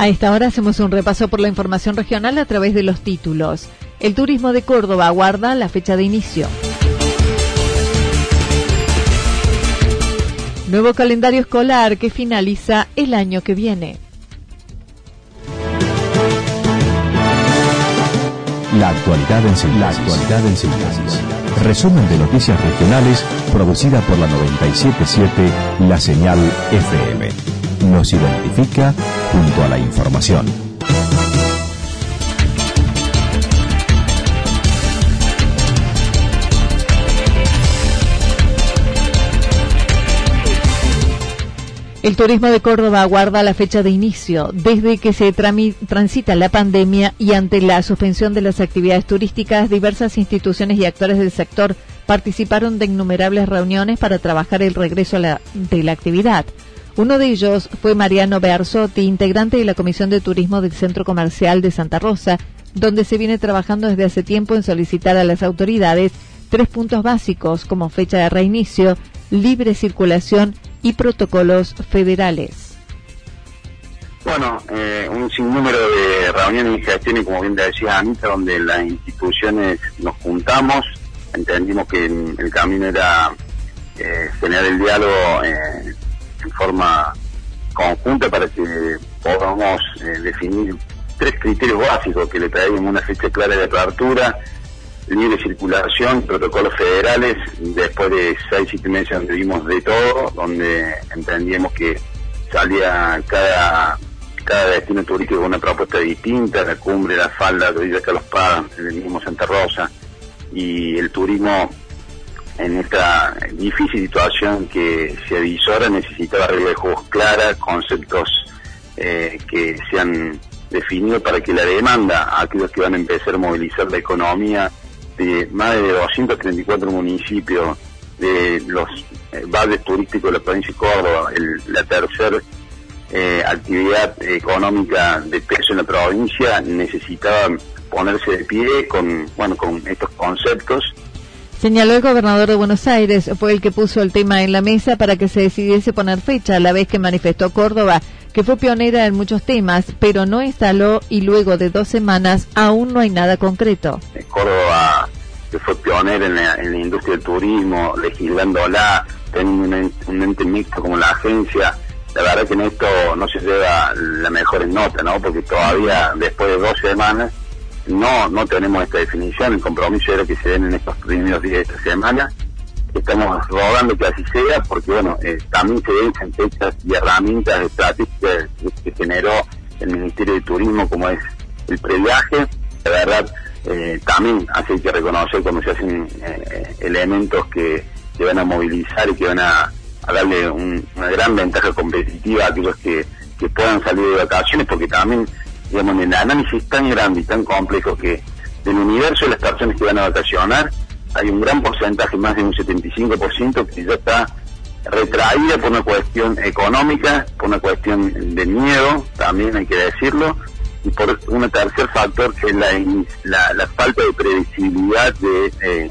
A esta hora hacemos un repaso por la información regional a través de los títulos. El turismo de Córdoba aguarda la fecha de inicio. Nuevo calendario escolar que finaliza el año que viene. La actualidad en síntesis. Resumen de noticias regionales producida por la 977 La Señal FM. Nos identifica junto a la información. El turismo de Córdoba aguarda la fecha de inicio. Desde que se transita la pandemia y ante la suspensión de las actividades turísticas, diversas instituciones y actores del sector participaron de innumerables reuniones para trabajar el regreso de la actividad. Uno de ellos fue Mariano Bearzotti, integrante de la Comisión de Turismo del Centro Comercial de Santa Rosa, donde se viene trabajando desde hace tiempo en solicitar a las autoridades tres puntos básicos como fecha de reinicio, libre circulación y protocolos federales. Bueno, eh, un sinnúmero de reuniones y gestiones, como bien te decía Anita, donde las instituciones nos juntamos, entendimos que el camino era eh, generar el diálogo eh, en forma conjunta para que podamos definir tres criterios básicos que le traemos una fecha clara de apertura, libre circulación, protocolos federales, después de seis, siete meses donde vimos de todo, donde entendíamos que salía cada cada destino turístico con una propuesta distinta, la cumbre, la falda, la Carlos Paz, el mismo Santa Rosa, y el turismo en esta difícil situación que se avisora necesitaba reglas de juegos claras, conceptos eh, que se han definido para que la demanda, aquellos que van a empezar a movilizar la economía, de más de 234 municipios de los eh, barrios turísticos de la provincia de Córdoba, la tercera eh, actividad económica de peso en la provincia, necesitaba ponerse de pie con, bueno, con estos conceptos. Señaló el gobernador de Buenos Aires, fue el que puso el tema en la mesa para que se decidiese poner fecha, a la vez que manifestó Córdoba que fue pionera en muchos temas, pero no instaló y luego de dos semanas aún no hay nada concreto. Córdoba, que fue pionera en la, industria del turismo, legislándola, teniendo un, ente mixto como la agencia, la verdad que en esto no se lleva la mejor nota, ¿no? Porque todavía después de dos semanas no no tenemos esta definición, el compromiso era que se den en estos primeros días de esta semana estamos rogando que así sea, porque bueno, eh, también se ven fechas y herramientas estratégicas que generó el Ministerio de Turismo, como es el previaje. La verdad, eh, también hace que reconocer cuando se hacen eh, elementos que, que, van a movilizar y que van a, darle una gran ventaja competitiva a aquellos que, que puedan salir de vacaciones, porque también, digamos, en el análisis tan grande y tan complejo que del universo de las personas que van a vacacionar, hay un gran porcentaje, más de un 75%, que ya está retraída por una cuestión económica, por una cuestión de miedo, también hay que decirlo, y por un tercer factor que es la, falta de previsibilidad de, eh,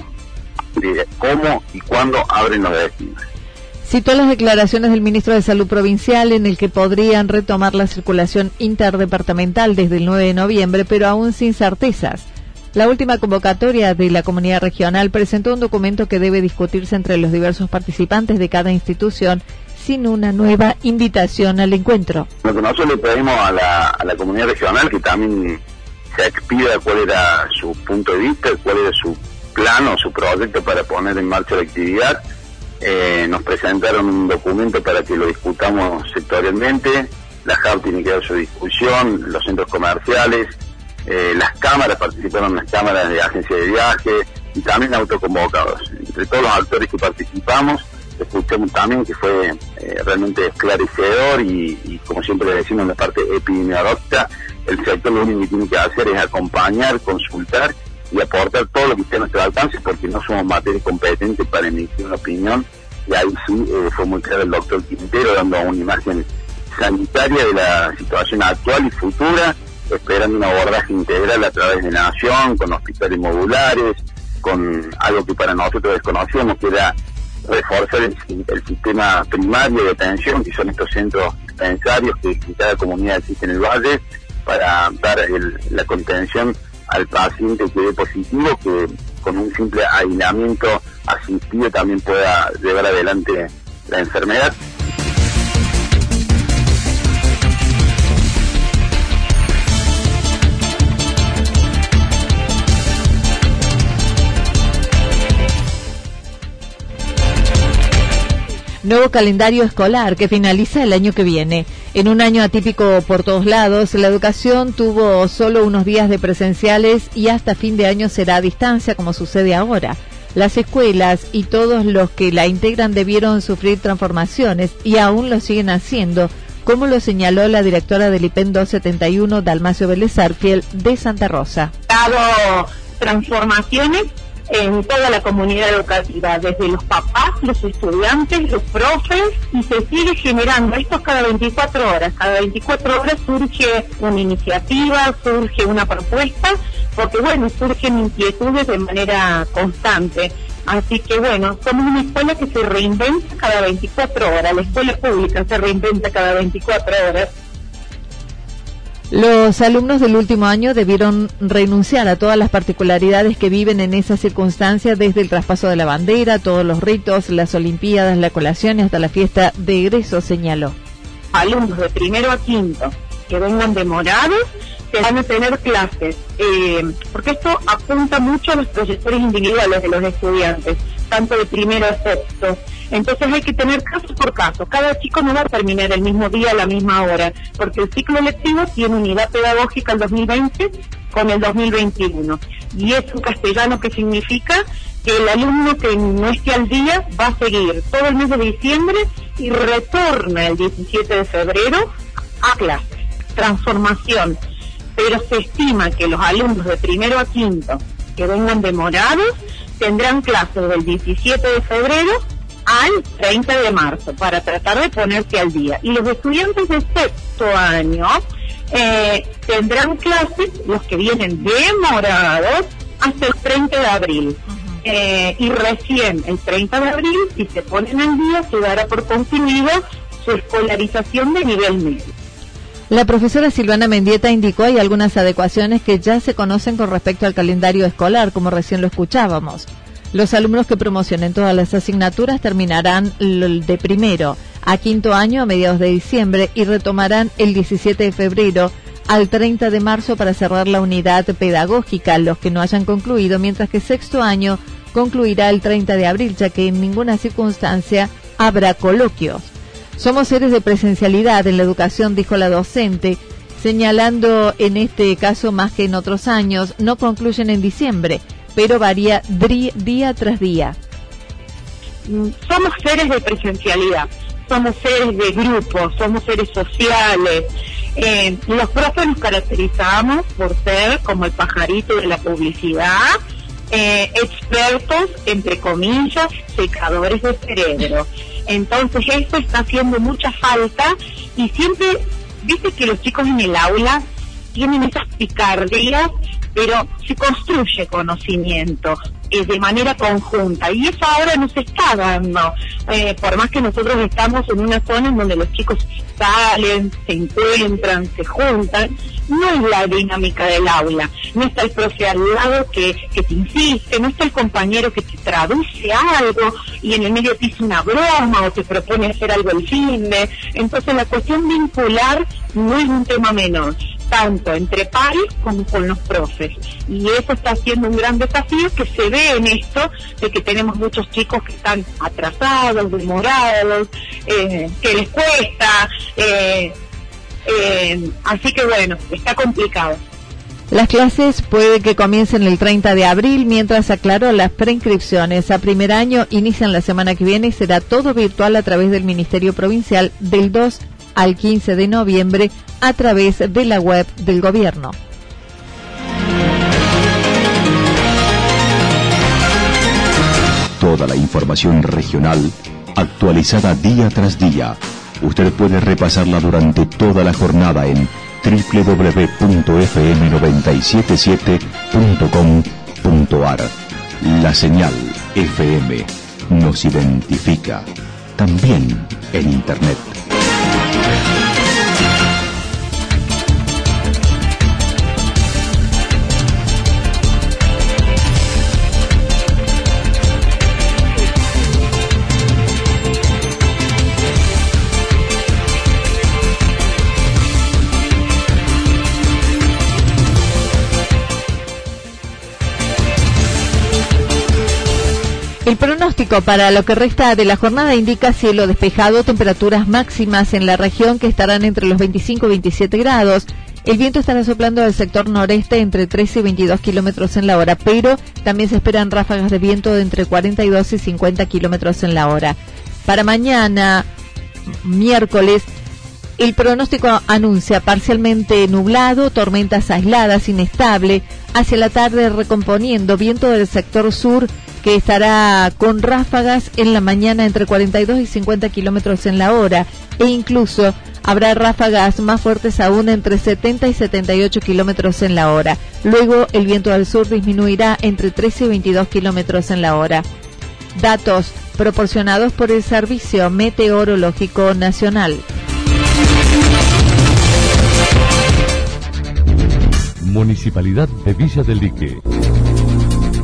de cómo y cuándo abren los destinos. Citó las declaraciones del ministro de Salud Provincial en el que podrían retomar la circulación interdepartamental desde el 9 de noviembre, pero aún sin certezas. La última convocatoria de la comunidad regional presentó un documento que debe discutirse entre los diversos participantes de cada institución sin una nueva invitación al encuentro. Lo que nosotros le pedimos a la, comunidad regional que también se expida cuál era su punto de vista, cuál era su plan o su proyecto para poner en marcha la actividad. Eh, nos presentaron un documento para que lo discutamos sectorialmente. La JAP tiene que dar su discusión, los centros comerciales, eh, las cámaras, participaron las cámaras de agencia de viaje y también autoconvocados. Entre todos los actores que participamos, escuchamos también que fue eh, realmente esclarecedor y, como siempre le decimos en la parte epidemiológica, el sector lo único que tiene que hacer es acompañar, consultar y aportar todo lo que esté a nuestro alcance porque no somos materia competente para emitir una opinión. Y ahí sí eh, fue muy claro el doctor Quintero dando una imagen sanitaria de la situación actual y futura esperando un abordaje integral a través de Nación, con hospitales modulares, con algo que para nosotros desconocíamos, que era reforzar el, sistema primario de atención, que son estos centros dispensarios que en cada comunidad existe en el valle, para dar la contención al paciente que dé positivo, que con un simple aislamiento asistido también pueda llevar adelante la enfermedad. Nuevo calendario escolar que finaliza el año que viene. En un año atípico por todos lados, la educación tuvo solo unos días de presenciales y hasta fin de año será a distancia como sucede ahora. Las escuelas y todos los que la integran debieron sufrir transformaciones y aún lo siguen haciendo, como lo señaló la directora del IPEN 271, Dalmacio Vélez de Santa Rosa. Transformaciones en toda la comunidad educativa, desde los papás, los estudiantes, los profes, y se sigue generando esto cada 24 horas. Cada 24 horas surge una iniciativa, surge una propuesta, porque bueno, surgen inquietudes de manera constante. Así que bueno, somos una escuela que se reinventa cada 24 horas, la escuela pública se reinventa cada 24 horas los alumnos del último año debieron renunciar a todas las particularidades que viven en esa circunstancia, desde el traspaso de la bandera, todos los ritos, las olimpiadas, la colación y hasta la fiesta de egreso, señaló. Alumnos de primero a quinto que vengan demorados que van a tener clases, eh, porque esto apunta mucho a los proyectores individuales de los estudiantes, tanto de primero a sexto. Entonces hay que tener caso por caso. Cada chico no va a terminar el mismo día a la misma hora, porque el ciclo lectivo tiene unidad pedagógica el 2020 con el 2021. Y es un castellano que significa que el alumno que no esté al día va a seguir todo el mes de diciembre y retorna el 17 de febrero a clase. Transformación. Pero se estima que los alumnos de primero a quinto que vengan demorados tendrán clases del 17 de febrero al 30 de marzo para tratar de ponerse al día. Y los estudiantes de sexto año eh, tendrán clases, los que vienen demorados, hasta el 30 de abril. Eh, y recién el 30 de abril, si se ponen al día, se dará por concluido su escolarización de nivel medio. La profesora Silvana Mendieta indicó hay algunas adecuaciones que ya se conocen con respecto al calendario escolar, como recién lo escuchábamos. Los alumnos que promocionen todas las asignaturas terminarán de primero a quinto año a mediados de diciembre y retomarán el 17 de febrero al 30 de marzo para cerrar la unidad pedagógica, los que no hayan concluido, mientras que sexto año concluirá el 30 de abril, ya que en ninguna circunstancia habrá coloquios. Somos seres de presencialidad en la educación, dijo la docente, señalando en este caso más que en otros años, no concluyen en diciembre pero varía día tras día. Mm, somos seres de presencialidad, somos seres de grupo, somos seres sociales. Eh, los profes nos caracterizamos por ser como el pajarito de la publicidad, eh, expertos, entre comillas, secadores de cerebro. Entonces esto está haciendo mucha falta y siempre, viste que los chicos en el aula tienen esas picardías pero se construye conocimiento. eh, de manera conjunta. Y eso ahora no se está dando, eh, por más que nosotros estamos en una zona en donde los chicos salen, se encuentran, se juntan, no es la dinámica del aula, no está el profe al lado que, que te insiste, no está el compañero que te traduce algo y en el medio te dice una broma o te propone hacer algo el fin entonces la cuestión vincular no es un tema menor tanto entre pares como con los profes. Y eso está siendo un gran desafío que se ve en esto, de que tenemos muchos chicos que están atrasados, demorados, eh, que les cuesta. Eh, eh, así que bueno, está complicado. Las clases puede que comiencen el 30 de abril, mientras aclaró las preinscripciones a primer año inician la semana que viene y será todo virtual a través del Ministerio Provincial del 2 al 15 de noviembre a través de la web del gobierno. Toda la información regional actualizada día tras día. Usted puede repasarla durante toda la jornada en www.fm977.com.ar. La señal FM nos identifica también en Internet. Pronóstico para lo que resta de la jornada indica cielo despejado, temperaturas máximas en la región que estarán entre los 25 y 27 grados. El viento estará soplando del sector noreste entre 13 y 22 kilómetros en la hora, pero también se esperan ráfagas de viento de entre 42 y 50 kilómetros en la hora. Para mañana, miércoles, el pronóstico anuncia parcialmente nublado, tormentas aisladas, inestable, hacia la tarde recomponiendo viento del sector sur que estará con ráfagas en la mañana entre 42 y 50 kilómetros en la hora e incluso habrá ráfagas más fuertes aún entre 70 y 78 kilómetros en la hora. Luego el viento al sur disminuirá entre 13 y 22 kilómetros en la hora. Datos proporcionados por el Servicio Meteorológico Nacional. Municipalidad de Villa del Lique